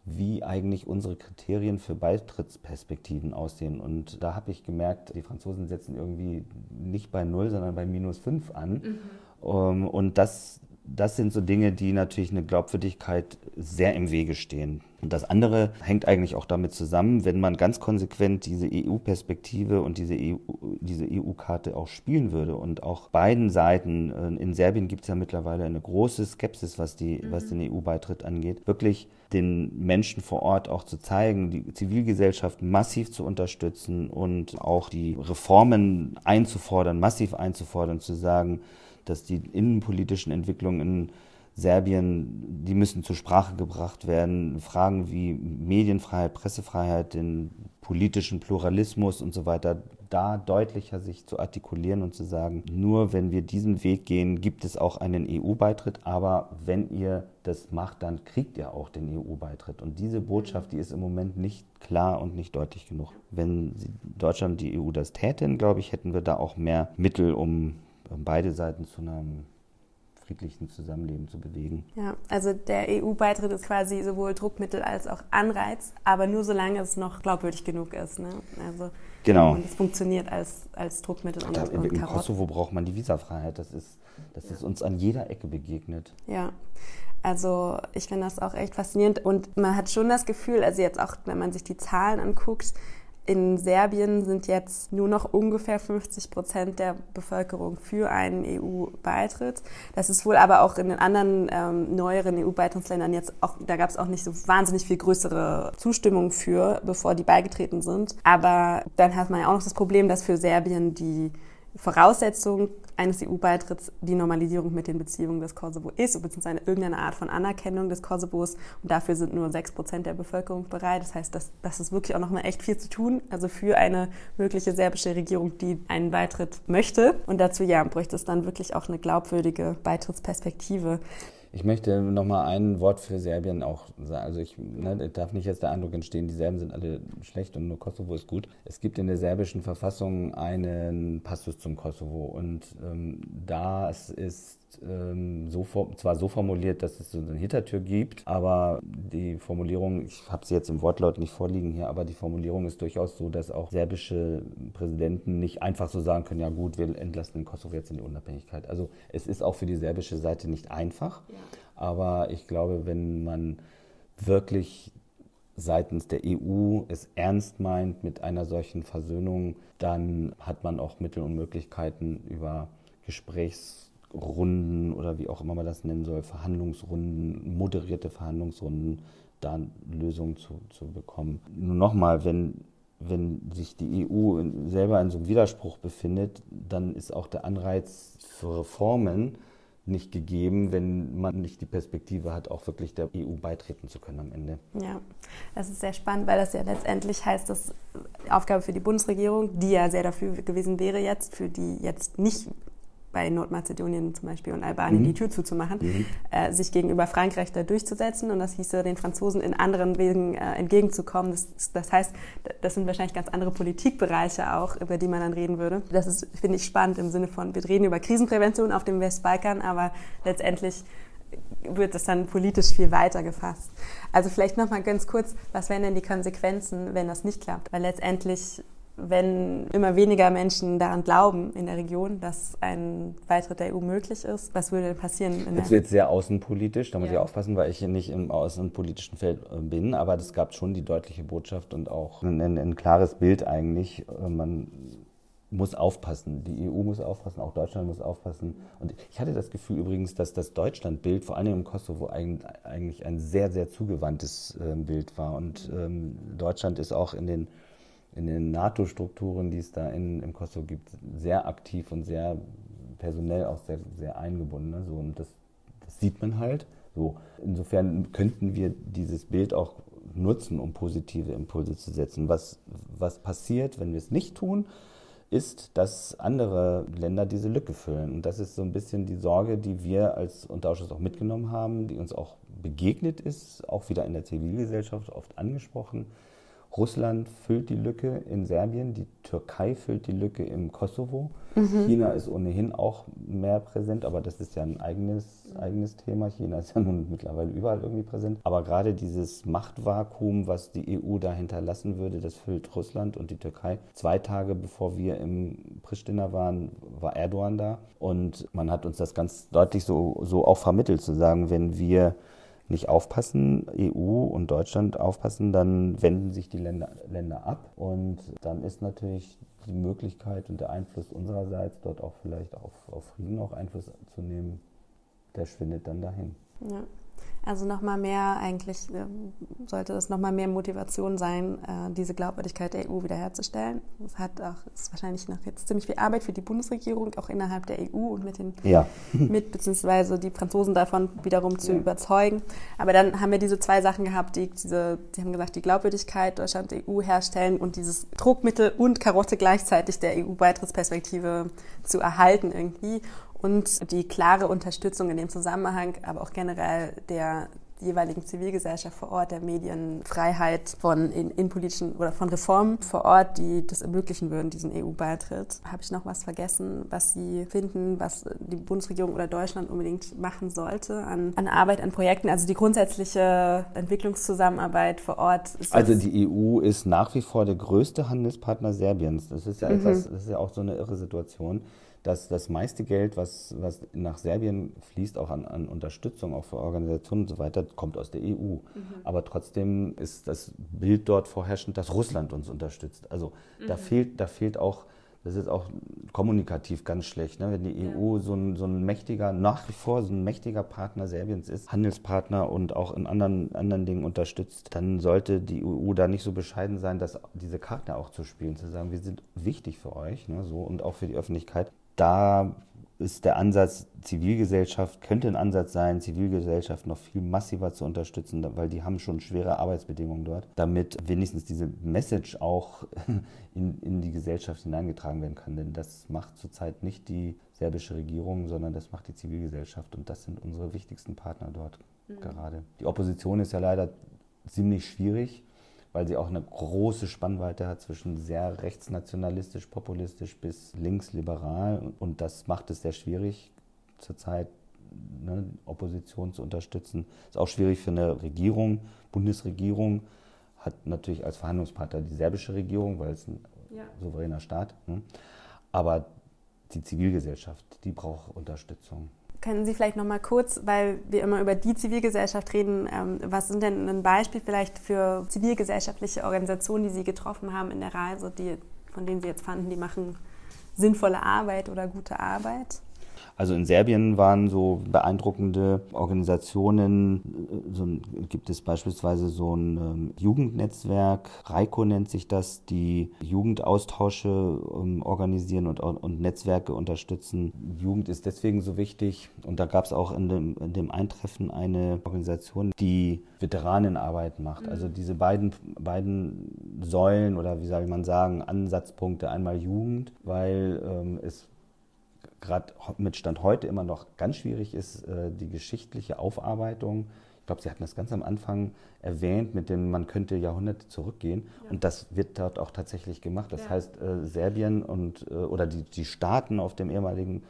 wie eigentlich unsere Kriterien für Beitrittsperspektiven aussehen. Und da habe ich gemerkt, die Franzosen setzen irgendwie nicht bei null, sondern bei minus fünf an. Mhm. Um, ähm, und das, das sind so Dinge, die natürlich eine Glaubwürdigkeit sehr im Wege stehen. Und das andere hängt eigentlich auch damit zusammen, wenn man ganz konsequent diese EU-Perspektive und diese EU, diese EU-Karte auch spielen würde und auch beiden Seiten, äh, in Serbien gibt es ja mittlerweile eine große Skepsis, was, die, mhm. was den EU-Beitritt angeht, wirklich den Menschen vor Ort auch zu zeigen, die Zivilgesellschaft massiv zu unterstützen und auch die Reformen einzufordern, massiv einzufordern, zu sagen, dass die innenpolitischen Entwicklungen in Serbien, die müssen zur Sprache gebracht werden. Fragen wie Medienfreiheit, Pressefreiheit, den politischen Pluralismus und so weiter, da deutlicher sich zu artikulieren und zu sagen, nur wenn wir diesen Weg gehen, gibt es auch einen EU-Beitritt, aber wenn ihr das macht, dann kriegt ihr auch den EU-Beitritt. Und diese Botschaft, die ist im Moment nicht klar und nicht deutlich genug. Wenn Deutschland die EU das täten, glaube ich, hätten wir da auch mehr Mittel, um beide Seiten zu einem friedlichen Zusammenleben zu bewegen.
Ja, also der EU-Beitritt ist quasi sowohl Druckmittel als auch Anreiz, aber nur solange es noch glaubwürdig genug ist. Ne? Also
genau.
Und es funktioniert als, als Druckmittel
und, da, und Im. Kosovo braucht man die Visafreiheit. Das ist, das ist uns an jeder Ecke begegnet.
Ja. Also ich finde das auch echt faszinierend und man hat schon das Gefühl, also jetzt auch, wenn man sich die Zahlen anguckt, in Serbien sind jetzt nur noch ungefähr 50 Prozent der Bevölkerung für einen EU-Beitritt. Das ist wohl aber auch in den anderen ähm, neueren EU-Beitrittsländern jetzt auch, da gab es auch nicht so wahnsinnig viel größere Zustimmung für, bevor die beigetreten sind. Aber dann hat man ja auch noch das Problem, dass für Serbien die Voraussetzung eines EU-Beitritts die Normalisierung mit den Beziehungen des Kosovo ist, beziehungsweise irgendeine Art von Anerkennung des Kosovos. Und dafür sind nur sechs Prozent der Bevölkerung bereit. Das heißt, das, das ist wirklich auch noch mal echt viel zu tun. Also für eine mögliche serbische Regierung, die einen Beitritt möchte. Und dazu, ja, bräuchte es dann wirklich auch eine glaubwürdige Beitrittsperspektive.
Ich möchte noch mal ein Wort für Serbien auch sagen. Also ich ne, darf nicht jetzt der Eindruck entstehen, die Serben sind alle schlecht und nur Kosovo ist gut. Es gibt in der serbischen Verfassung einen Passus zum Kosovo und ähm, das ist ähm, so, zwar so formuliert, dass es so eine Hintertür gibt, aber die Formulierung, ich habe sie jetzt im Wortlaut nicht vorliegen hier, aber die Formulierung ist durchaus so, dass auch serbische Präsidenten nicht einfach so sagen können, ja gut, wir entlassen den Kosovo jetzt in die Unabhängigkeit. Also es ist auch für die serbische Seite nicht einfach, ja. aber ich glaube, wenn man wirklich seitens der EU es ernst meint mit einer solchen Versöhnung, dann hat man auch Mittel und Möglichkeiten über Gesprächs Runden oder wie auch immer man das nennen soll, Verhandlungsrunden, moderierte Verhandlungsrunden, da Lösungen zu, zu bekommen. Nur nochmal, wenn, wenn sich die EU selber in so einem Widerspruch befindet, dann ist auch der Anreiz für Reformen nicht gegeben, wenn man nicht die Perspektive hat, auch wirklich der EU beitreten zu können am Ende.
Ja, das ist sehr spannend, weil das ja letztendlich heißt, dass Aufgabe für die Bundesregierung, die ja sehr dafür gewesen wäre jetzt, für die jetzt nicht bei Nordmazedonien zum Beispiel und Albanien mhm. die Tür zuzumachen, mhm. äh, sich gegenüber Frankreich da durchzusetzen und das hieße, den Franzosen in anderen Wegen äh, entgegenzukommen. Das, das, heißt, das sind wahrscheinlich ganz andere Politikbereiche auch, über die man dann reden würde. Das ist, finde ich, spannend im Sinne von, wir reden über Krisenprävention auf dem Westbalkan, aber letztendlich wird das dann politisch viel weiter gefasst. Also vielleicht nochmal ganz kurz, was wären denn die Konsequenzen, wenn das nicht klappt? Weil letztendlich wenn immer weniger Menschen daran glauben in der Region, dass ein Beitritt der EU möglich ist, was würde denn passieren?
Jetzt wird sehr außenpolitisch, da muss ja. ich aufpassen, weil ich nicht im außenpolitischen Feld äh, bin, aber es gab schon die deutliche Botschaft und auch ein, ein klares Bild eigentlich. Äh, man muss aufpassen, die EU muss aufpassen, auch Deutschland muss aufpassen. Und ich hatte das Gefühl übrigens, dass das Deutschlandbild, vor allem im Kosovo, eigentlich ein sehr, sehr zugewandtes äh, Bild war. Und ähm, Deutschland ist auch in den in den NATO-Strukturen, die es da in, im Kosovo gibt, sehr aktiv und sehr personell auch sehr, sehr eingebunden. Ne? So, und das, das sieht man halt. So, insofern könnten wir dieses Bild auch nutzen, um positive Impulse zu setzen. Was, was passiert, wenn wir es nicht tun, ist, dass andere Länder diese Lücke füllen. Und das ist so ein bisschen die Sorge, die wir als Unterausschuss auch mitgenommen haben, die uns auch begegnet ist, auch wieder in der Zivilgesellschaft oft angesprochen Russland füllt die Lücke in Serbien, die Türkei füllt die Lücke im Kosovo. Mhm. China ist ohnehin auch mehr präsent, aber das ist ja ein eigenes, eigenes Thema. China ist ja nun mittlerweile überall irgendwie präsent. Aber gerade dieses Machtvakuum, was die EU da hinterlassen würde, das füllt Russland und die Türkei. Zwei Tage bevor wir im Pristina waren, war Erdogan da. Und man hat uns das ganz deutlich so, so auch vermittelt, zu sagen, wenn wir nicht aufpassen, EU und Deutschland aufpassen, dann wenden sich die Länder, Länder ab. Und dann ist natürlich die Möglichkeit und der Einfluss unsererseits, dort auch vielleicht auf, auf Frieden auch Einfluss zu nehmen, der schwindet dann dahin.
Ja. Also nochmal mehr eigentlich äh, sollte das nochmal mehr Motivation sein, äh, diese Glaubwürdigkeit der EU wiederherzustellen. Das hat auch ist wahrscheinlich noch jetzt ziemlich viel Arbeit für die Bundesregierung, auch innerhalb der EU und mit den
ja. *laughs*
mit beziehungsweise die Franzosen davon wiederum zu ja. überzeugen. Aber dann haben wir diese zwei Sachen gehabt, die diese, die haben gesagt, die Glaubwürdigkeit Deutschland EU herstellen und dieses Druckmittel und Karotte gleichzeitig der EU-Beitrittsperspektive zu erhalten irgendwie und die klare Unterstützung in dem Zusammenhang, aber auch generell der jeweiligen Zivilgesellschaft vor Ort, der Medienfreiheit von in, in politischen oder von Reformen vor Ort, die das ermöglichen würden, diesen EU-Beitritt. Habe ich noch was vergessen, was Sie finden, was die Bundesregierung oder Deutschland unbedingt machen sollte an, an Arbeit, an Projekten? Also die grundsätzliche Entwicklungszusammenarbeit vor Ort.
also die EU ist nach wie vor der größte Handelspartner Serbiens. Das ist ja mhm. etwas, das ist ja auch so eine irre Situation dass das meiste Geld, was, was nach Serbien fließt, auch an, an Unterstützung, auch für Organisationen und so weiter, kommt aus der EU. Mhm. Aber trotzdem ist das Bild dort vorherrschend, dass Russland uns unterstützt. Also mhm. da, fehlt, da fehlt auch, das ist auch kommunikativ ganz schlecht, ne? wenn die ja. EU so ein, so ein mächtiger, nach wie vor so ein mächtiger Partner Serbiens ist, Handelspartner und auch in anderen, anderen Dingen unterstützt, dann sollte die EU da nicht so bescheiden sein, dass diese Karte auch zu spielen, zu sagen, wir sind wichtig für euch ne? so, und auch für die Öffentlichkeit da ist der Ansatz Zivilgesellschaft, könnte ein Ansatz sein, Zivilgesellschaft noch viel massiver zu unterstützen, weil die haben schon schwere Arbeitsbedingungen dort, damit wenigstens diese Message auch *laughs* in, in die Gesellschaft hineingetragen werden kann. Denn das macht zurzeit nicht die serbische Regierung, sondern das macht die Zivilgesellschaft und das sind unsere wichtigsten Partner dort mhm. gerade. Die Opposition ist ja leider ziemlich schwierig weil sie auch eine große Spannweite hat zwischen sehr rechtsnationalistisch, populistisch bis linksliberal. Und das macht es sehr schwierig, zurzeit ne, Opposition zu unterstützen. Ist auch schwierig für eine Regierung. Bundesregierung hat natürlich als Verhandlungspartner die serbische Regierung, weil es ein ja. souveräner Staat. Ne? Aber die Zivilgesellschaft, die braucht Unterstützung.
Können Sie vielleicht noch mal kurz, weil wir immer über die Zivilgesellschaft reden, ähm, was sind denn ein Beispiel vielleicht für zivilgesellschaftliche Organisationen, die Sie getroffen haben in der Reise, die, von denen Sie jetzt fanden, die machen sinnvolle Arbeit oder gute Arbeit?
Also in Serbien waren so beeindruckende Organisationen, so gibt es beispielsweise so ein ähm, Jugendnetzwerk, Reiko nennt sich das, die Jugendaustausche ähm, organisieren und, und Netzwerke unterstützen. Jugend ist deswegen so wichtig und da gab es auch in dem, in dem Eintreffen eine Organisation, die Veteranenarbeit macht. Mhm. Also diese beiden, beiden Säulen oder wie soll man sagen, Ansatzpunkte, einmal Jugend, weil ähm, es gerade mit Stand heute immer noch ganz schwierig ist, äh, die geschichtliche Aufarbeitung. Ich glaube, Sie hatten das ganz am Anfang erwähnt, mit dem man könnte Jahrhunderte zurückgehen. Ja. Und das wird dort auch tatsächlich gemacht. Das ja. heißt, äh, Serbien und, äh, oder die, die Staaten auf dem ehemaligen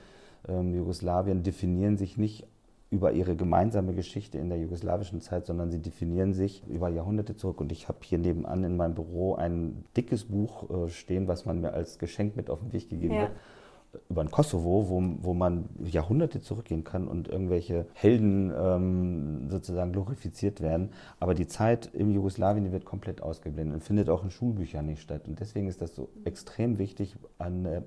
ähm, Jugoslawien definieren sich nicht über ihre gemeinsame Geschichte in der jugoslawischen Zeit, sondern sie definieren sich über Jahrhunderte zurück. Und ich habe hier nebenan in meinem Büro ein dickes Buch stehen, was man mir als Geschenk mit auf den Weg gegeben ja. hat über den Kosovo, wo, wo man Jahrhunderte zurückgehen kann und irgendwelche Helden ähm, sozusagen glorifiziert werden. Aber die Zeit im Jugoslawien wird komplett ausgeblendet und findet auch in Schulbüchern nicht statt. Und deswegen ist das so extrem wichtig, an äh,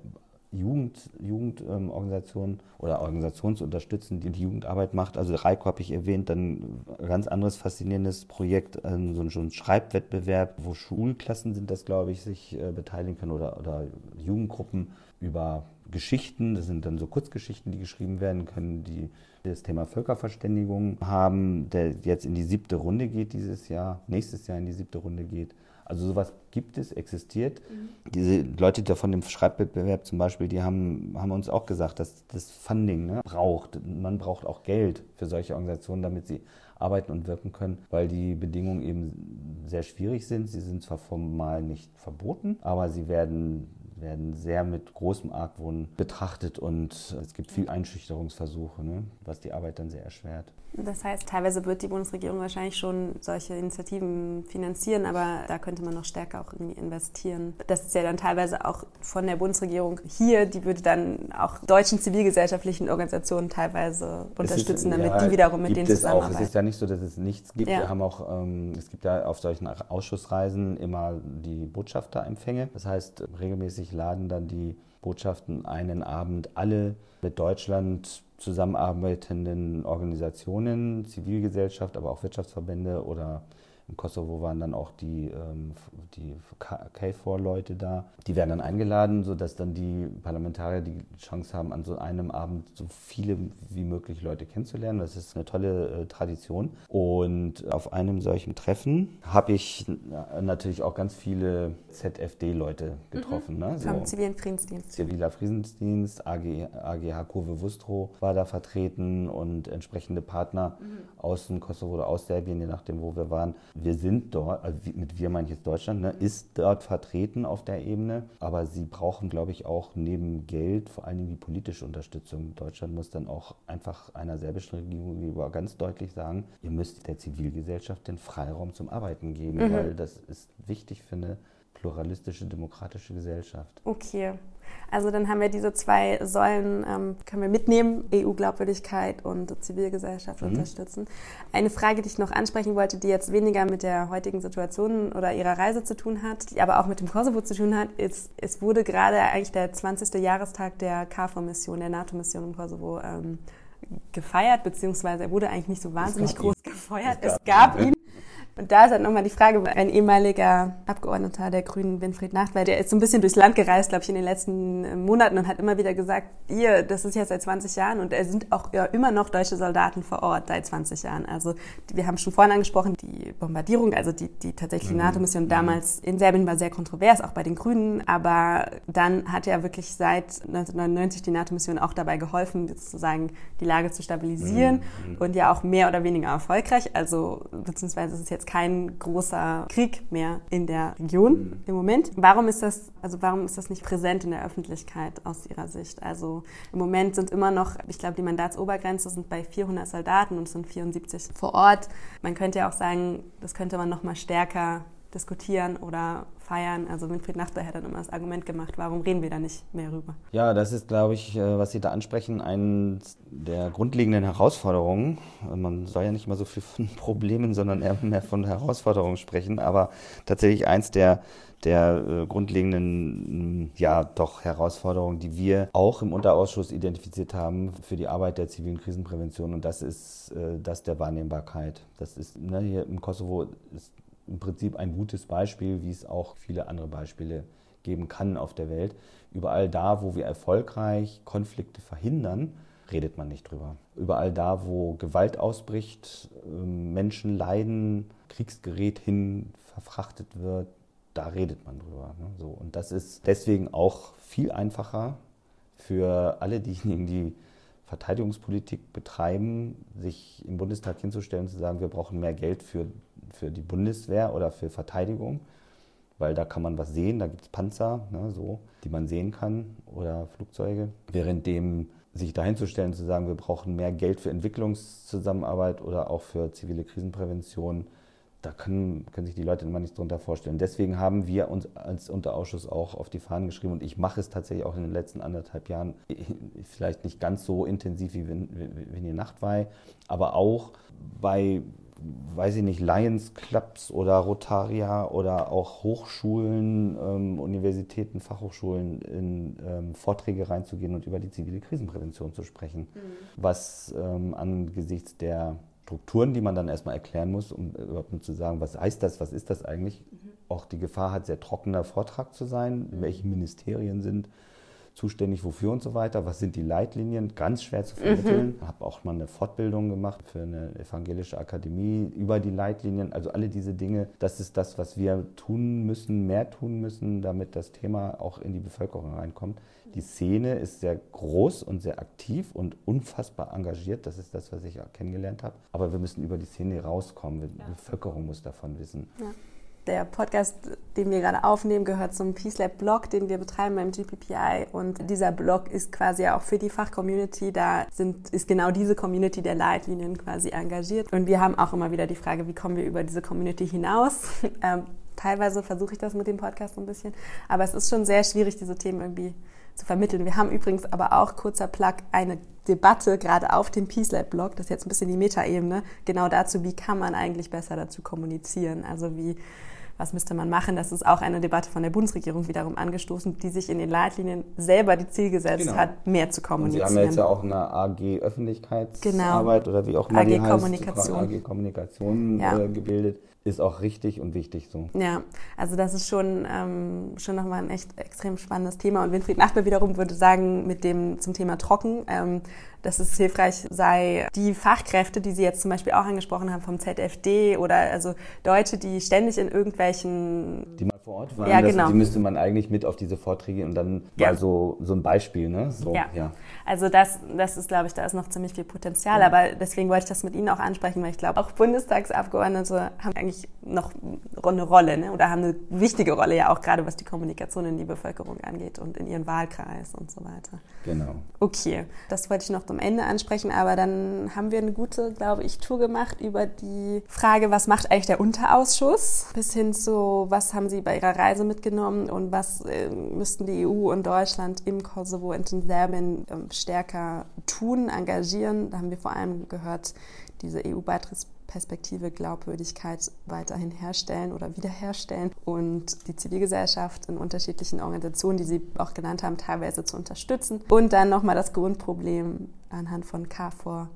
Jugend, ähm, oder Organisationen zu unterstützen, die die Jugendarbeit macht. Also Reiko habe ich erwähnt, dann ein ganz anderes faszinierendes Projekt, ähm, so, ein, so ein Schreibwettbewerb, wo Schulklassen sind das, glaube ich, sich äh, beteiligen können oder, oder Jugendgruppen über Geschichten, das sind dann so Kurzgeschichten, die geschrieben werden können, die das Thema Völkerverständigung haben, der jetzt in die siebte Runde geht dieses Jahr, nächstes Jahr in die siebte Runde geht. Also sowas gibt es, existiert. Mhm. Diese Leute, die von dem Schreibwettbewerb zum Beispiel, die haben, haben uns auch gesagt, dass das Funding ne, braucht. Man braucht auch Geld für solche Organisationen, damit sie arbeiten und wirken können, weil die Bedingungen eben sehr schwierig sind. Sie sind zwar formal nicht verboten, aber sie werden werden sehr mit großem Argwohn betrachtet und es gibt viel Einschüchterungsversuche, ne, was die Arbeit dann sehr erschwert.
Das heißt, teilweise wird die Bundesregierung wahrscheinlich schon solche Initiativen finanzieren, aber da könnte man noch stärker auch irgendwie investieren. Das ist ja dann teilweise auch von der Bundesregierung hier, die würde dann auch deutschen zivilgesellschaftlichen Organisationen teilweise unterstützen, ist, damit ja, die wiederum mit denen zusammenarbeiten.
Auch. Es ist ja nicht so, dass es nichts gibt. Ja. Wir haben auch, ähm, es gibt ja auf solchen Ausschussreisen immer die Botschafterempfänge. Das heißt, regelmäßig 20 laden dann die Botschaften einen Abend alle mit Deutschland zusammenarbeitenden Organisationen, Zivilgesellschaft, aber auch Wirtschaftsverbände oder im Kosovo waren dann auch die, ähm, die KFOR-Leute da. Die werden dann eingeladen, sodass dann die Parlamentarier die Chance haben, an so einem Abend so viele wie möglich Leute kennenzulernen. Das ist eine tolle äh, Tradition. Und auf einem solchen Treffen habe ich natürlich auch ganz viele ZFD-Leute getroffen. Mhm.
Ne? So Vom Zivilen Friedensdienst.
Ziviler Friedensdienst, AG, AGH Kurve Wustro war da vertreten und entsprechende Partner mhm. aus dem Kosovo oder aus Serbien, je nachdem, wo wir waren wir sind dort, also mit wir meine ich jetzt Deutschland, ne, ist dort vertreten auf der Ebene, aber sie brauchen, glaube ich, auch neben Geld vor allen Dingen die politische Unterstützung. Deutschland muss dann auch einfach einer serbischen Regierung gegenüber ganz deutlich sagen, ihr müsst der Zivilgesellschaft den Freiraum zum Arbeiten geben, mhm. weil das ist wichtig für eine pluralistische, demokratische Gesellschaft.
Okay. Also dann haben wir diese zwei Säulen, ähm, können wir mitnehmen, EU-Glaubwürdigkeit und Zivilgesellschaft mhm. unterstützen. Eine Frage, die ich noch ansprechen wollte, die jetzt weniger mit der heutigen Situation oder ihrer Reise zu tun hat, die aber auch mit dem Kosovo zu tun hat, ist, es wurde gerade eigentlich der 20. Jahrestag der KFOR-Mission, der NATO-Mission im Kosovo ähm, gefeiert, beziehungsweise er wurde eigentlich nicht so wahnsinnig groß ihn. gefeiert. Es gab, es gab ihn. Und da ist halt nochmal die Frage, ein ehemaliger Abgeordneter der Grünen, Winfried Nacht, weil der ist so ein bisschen durchs Land gereist, glaube ich, in den letzten äh, Monaten und hat immer wieder gesagt, ihr, das ist jetzt seit 20 Jahren und es sind auch ja, immer noch deutsche Soldaten vor Ort seit 20 Jahren. Also wir haben schon vorhin angesprochen, die Bombardierung, also die, die tatsächliche mhm. NATO-Mission damals in Serbien war sehr kontrovers, auch bei den Grünen, aber dann hat ja wirklich seit 1999 die NATO-Mission auch dabei geholfen, sozusagen die Lage zu stabilisieren mhm. und ja auch mehr oder weniger erfolgreich. Also beziehungsweise ist es jetzt kein großer Krieg mehr in der Region mhm. im Moment. Warum ist das, also warum ist das nicht präsent in der Öffentlichkeit aus Ihrer Sicht? Also im Moment sind immer noch, ich glaube, die Mandatsobergrenze sind bei 400 Soldaten und es sind 74 vor Ort. Man könnte ja auch sagen, das könnte man noch mal stärker diskutieren oder feiern. Also Winfried Nachter hat dann immer das Argument gemacht, warum reden wir da nicht mehr rüber?
Ja, das ist, glaube ich, äh, was Sie da ansprechen, eine der grundlegenden Herausforderungen. Man soll ja nicht immer so viel von *laughs* Problemen, sondern eher mehr von Herausforderungen sprechen, aber tatsächlich eins der der äh, grundlegenden, ja, doch Herausforderungen, die wir auch im Unterausschuss identifiziert haben für die Arbeit der zivilen Krisenprävention. Und das ist äh, das der Wahrnehmbarkeit. Das ist, ne, hier im Kosovo ist im Prinzip ein gutes Beispiel, wie es auch viele andere Beispiele geben kann auf der Welt. Überall da, wo wir erfolgreich Konflikte verhindern, redet man nicht drüber. Überall da, wo Gewalt ausbricht, ähm, Menschen leiden, Kriegsgerät hin verfrachtet wird, da redet man drüber. Ne? Und das ist deswegen auch viel einfacher für alle diejenigen, die Verteidigungspolitik betreiben, sich im Bundestag hinzustellen und zu sagen, wir brauchen mehr Geld für für die Bundeswehr oder für Verteidigung, weil da kann man was sehen, da gibt es Panzer, ne, so, die man sehen kann oder Flugzeuge. Währenddem sich dahinzustellen, zu sagen, wir brauchen mehr Geld für Entwicklungszusammenarbeit oder auch für zivile Krisenprävention, da können, können sich die Leute immer nichts darunter vorstellen. Deswegen haben wir uns als Unterausschuss auch auf die Fahnen geschrieben und ich mache es tatsächlich auch in den letzten anderthalb Jahren, *laughs* vielleicht nicht ganz so intensiv wie wenn, wenn ihr Nachtweih, aber auch bei weiß ich nicht, Lions Clubs oder Rotaria oder auch Hochschulen, ähm, Universitäten, Fachhochschulen in ähm, Vorträge reinzugehen und über die zivile Krisenprävention zu sprechen. Mhm. Was ähm, angesichts der Strukturen, die man dann erstmal erklären muss, um überhaupt zu sagen, was heißt das, was ist das eigentlich, mhm. auch die Gefahr hat, sehr trockener Vortrag zu sein, mhm. welche Ministerien sind zuständig wofür und so weiter. Was sind die Leitlinien? Ganz schwer zu vermitteln. Mhm. Habe auch mal eine Fortbildung gemacht für eine evangelische Akademie über die Leitlinien. Also alle diese Dinge, das ist das, was wir tun müssen, mehr tun müssen, damit das Thema auch in die Bevölkerung reinkommt. Die Szene ist sehr groß und sehr aktiv und unfassbar engagiert. Das ist das, was ich kennengelernt habe. Aber wir müssen über die Szene rauskommen. Die ja. Bevölkerung muss davon wissen. Ja.
Der Podcast, den wir gerade aufnehmen, gehört zum Peace Lab Blog, den wir betreiben beim GPPI. Und dieser Blog ist quasi auch für die Fachcommunity. Da sind, ist genau diese Community der Leitlinien quasi engagiert. Und wir haben auch immer wieder die Frage, wie kommen wir über diese Community hinaus? *laughs* Ähm, teilweise versuche ich das mit dem Podcast so ein bisschen. Aber es ist schon sehr schwierig, diese Themen irgendwie zu vermitteln. Wir haben übrigens aber auch, kurzer Plug, eine Debatte gerade auf dem Peace Lab Blog, das ist jetzt ein bisschen die Metaebene, genau dazu, wie kann man eigentlich besser dazu kommunizieren. Also wie was müsste man machen. Das ist auch eine Debatte von der Bundesregierung wiederum angestoßen, die sich in den Leitlinien selber die Ziel gesetzt genau. hat, mehr zu kommunizieren.
Und Sie haben jetzt ja auch eine AG Öffentlichkeitsarbeit genau. oder wie auch immer AG die heißt,
Kommunikation.
AG Kommunikation ja. äh, gebildet ist auch richtig und wichtig so.
Ja, also das ist schon, ähm, schon nochmal ein echt extrem spannendes Thema. Und Winfried Nachbar wiederum würde sagen, mit dem zum Thema Trocken, ähm, dass es hilfreich sei, die Fachkräfte, die Sie jetzt zum Beispiel auch angesprochen haben vom ZFD oder also Deutsche, die ständig in irgendwelchen...
Die vor Ort waren,
ja, genau.
die müsste man eigentlich mit auf diese Vorträge und dann ja. mal so, so ein Beispiel, ne? So,
ja. ja. Also das, das ist, glaube ich, da ist noch ziemlich viel Potenzial. Ja. Aber deswegen wollte ich das mit Ihnen auch ansprechen, weil ich glaube, auch Bundestagsabgeordnete haben eigentlich noch eine Rolle ne? oder haben eine wichtige Rolle ja auch gerade, was die Kommunikation in die Bevölkerung angeht und in ihren Wahlkreis und so weiter.
Genau.
Okay, das wollte ich noch zum Ende ansprechen, aber dann haben wir eine gute, glaube ich, Tour gemacht über die Frage, was macht eigentlich der Unterausschuss, bis hin zu, was haben Sie bei Ihrer Reise mitgenommen und was äh, müssten die EU und Deutschland im Kosovo und in Serbien äh, stärker tun, engagieren. Da haben wir vor allem gehört, diese EU-Beitrittsperspektive, Glaubwürdigkeit weiterhin herstellen oder wiederherstellen und die Zivilgesellschaft in unterschiedlichen Organisationen, die Sie auch genannt haben, teilweise zu unterstützen. Und dann nochmal das Grundproblem anhand von KFOR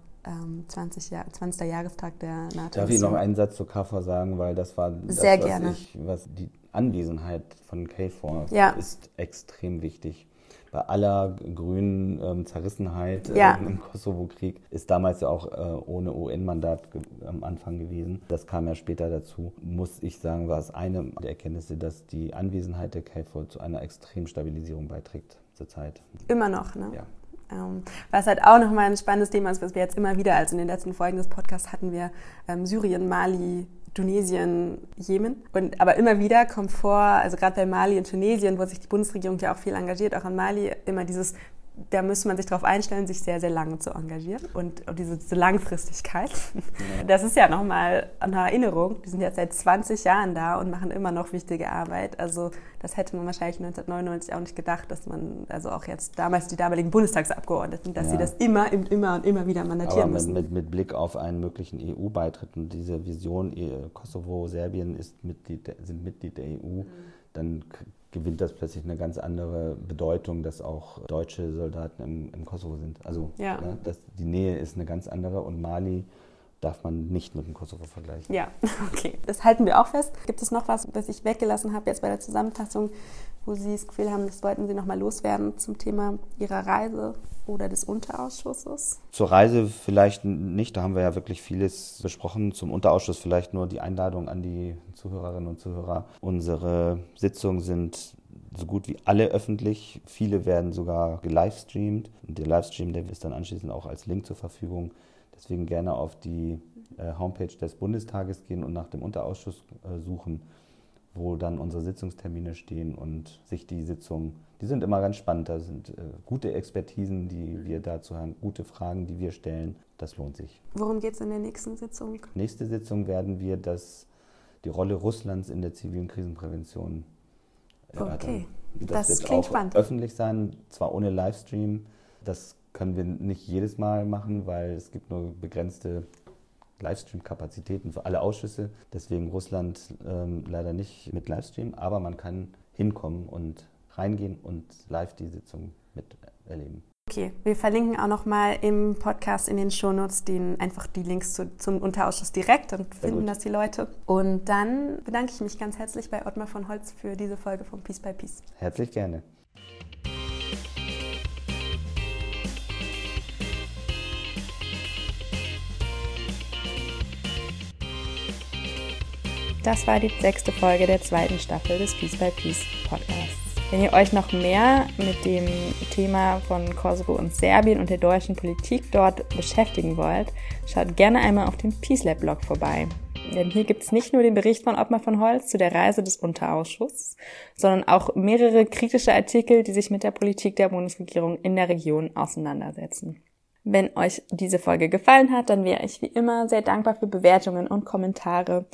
20. Jahr, 20. Jahrestag der NATO.
Darf ich noch einen Satz zu KFOR sagen, weil das war das,
Sehr was gerne.
Ich, was die Anwesenheit von KFOR
ja.
ist extrem wichtig bei aller grünen ähm, Zerrissenheit äh,
ja.
im Kosovo-Krieg ist damals ja auch äh, ohne UN-Mandat am Anfang gewesen. Das kam ja später dazu. Muss ich sagen, war es eine der Erkenntnisse, dass die Anwesenheit der KFOR zu einer extremen Stabilisierung beiträgt zurzeit.
Immer noch, ne?
Ja.
Ähm, was halt auch nochmal ein spannendes Thema ist, was wir jetzt immer wieder, also in den letzten Folgen des Podcasts hatten wir ähm, Syrien, Mali, Tunesien, Jemen. Und, aber immer wieder kommt vor, also gerade bei Mali und Tunesien, wo sich die Bundesregierung ja auch viel engagiert, auch in Mali, immer dieses da müsste man sich darauf einstellen, sich sehr, sehr lange zu engagieren und, und diese, diese, Langfristigkeit. Das ist ja nochmal eine Erinnerung. Die sind jetzt seit 20 Jahren da und machen immer noch wichtige Arbeit. Also das hätte man wahrscheinlich 1999 auch nicht gedacht, dass man, also auch jetzt damals die damaligen Bundestagsabgeordneten, dass ja. sie das immer, immer und immer wieder mandatieren
Aber
müssen.
Mit, mit Blick auf einen möglichen EU-Beitritt und diese Vision, Kosovo, Serbien ist Mitglied, sind Mitglied der EU, mhm. dann gewinnt das plötzlich eine ganz andere Bedeutung, dass auch deutsche Soldaten im, im Kosovo sind. Also
ja.
ne, das, die Nähe ist eine ganz andere und Mali darf man nicht mit dem Kosovo vergleichen.
Ja, *laughs* okay. Das halten wir auch fest. Gibt es noch was, was ich weggelassen habe jetzt bei der Zusammenfassung, wo Sie das Gefühl haben, das wollten Sie noch mal loswerden zum Thema Ihrer Reise oder des Unterausschusses?
Zur Reise vielleicht nicht, da haben wir ja wirklich vieles besprochen. Zum Unterausschuss vielleicht nur die Einladung an die Zuhörerinnen und Zuhörer. Unsere Sitzungen sind so gut wie alle öffentlich. Viele werden sogar gelivestreamt. Und der Livestream, der ist dann anschließend auch als Link zur Verfügung. Deswegen gerne auf die äh, Homepage des Bundestages gehen und nach dem Unterausschuss äh, suchen wo dann unsere Sitzungstermine stehen und sich die Sitzungen, die sind immer ganz spannend. Da sind äh, gute Expertisen, die wir dazu haben, gute Fragen, die wir stellen. Das lohnt sich.
Worum geht es in der nächsten Sitzung?
Nächste Sitzung werden wir das, die Rolle Russlands in der zivilen Krisenprävention
erörtern. Okay,
das, das wird klingt spannend. öffentlich sein, zwar ohne Livestream. Das können wir nicht jedes Mal machen, weil es gibt nur begrenzte Livestream-Kapazitäten für alle Ausschüsse. Deswegen Russland ähm, leider nicht mit Livestream, aber man kann hinkommen und reingehen und live die Sitzung miterleben.
Okay, wir verlinken auch nochmal im Podcast in den Shownotes den, einfach die Links zu, zum Unterausschuss direkt, dann finden das die Leute. Und dann bedanke ich mich ganz herzlich bei Ottmar von Holz für diese Folge von Peace by Peace.
Herzlich gerne.
Das war die sechste Folge der zweiten Staffel des Peace by Peace Podcasts. Wenn ihr euch noch mehr mit dem Thema von Kosovo und Serbien und der deutschen Politik dort beschäftigen wollt, schaut gerne einmal auf dem Peace Lab Blog vorbei. Denn hier gibt es nicht nur den Bericht von Ottmar von Holz zu der Reise des Unterausschusses, sondern auch mehrere kritische Artikel, die sich mit der Politik der Bundesregierung in der Region auseinandersetzen. Wenn euch diese Folge gefallen hat, dann wäre ich wie immer sehr dankbar für Bewertungen und Kommentare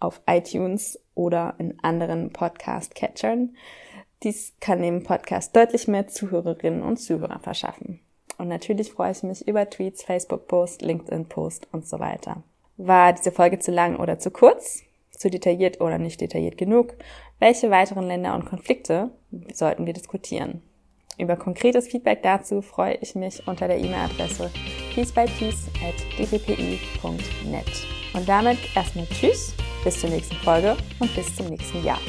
auf iTunes oder in anderen Podcast-Catchern. Dies kann dem Podcast deutlich mehr Zuhörerinnen und Zuhörer verschaffen. Und natürlich freue ich mich über Tweets, Facebook-Post, LinkedIn-Post und so weiter. War diese Folge zu lang oder zu kurz? Zu detailliert oder nicht detailliert genug? Welche weiteren Länder und Konflikte sollten wir diskutieren? Über konkretes Feedback dazu freue ich mich unter der E-Mail-Adresse peacebypeace.dppi.net. Und damit erstmal Tschüss, bis zur nächsten Folge und bis zum nächsten Jahr.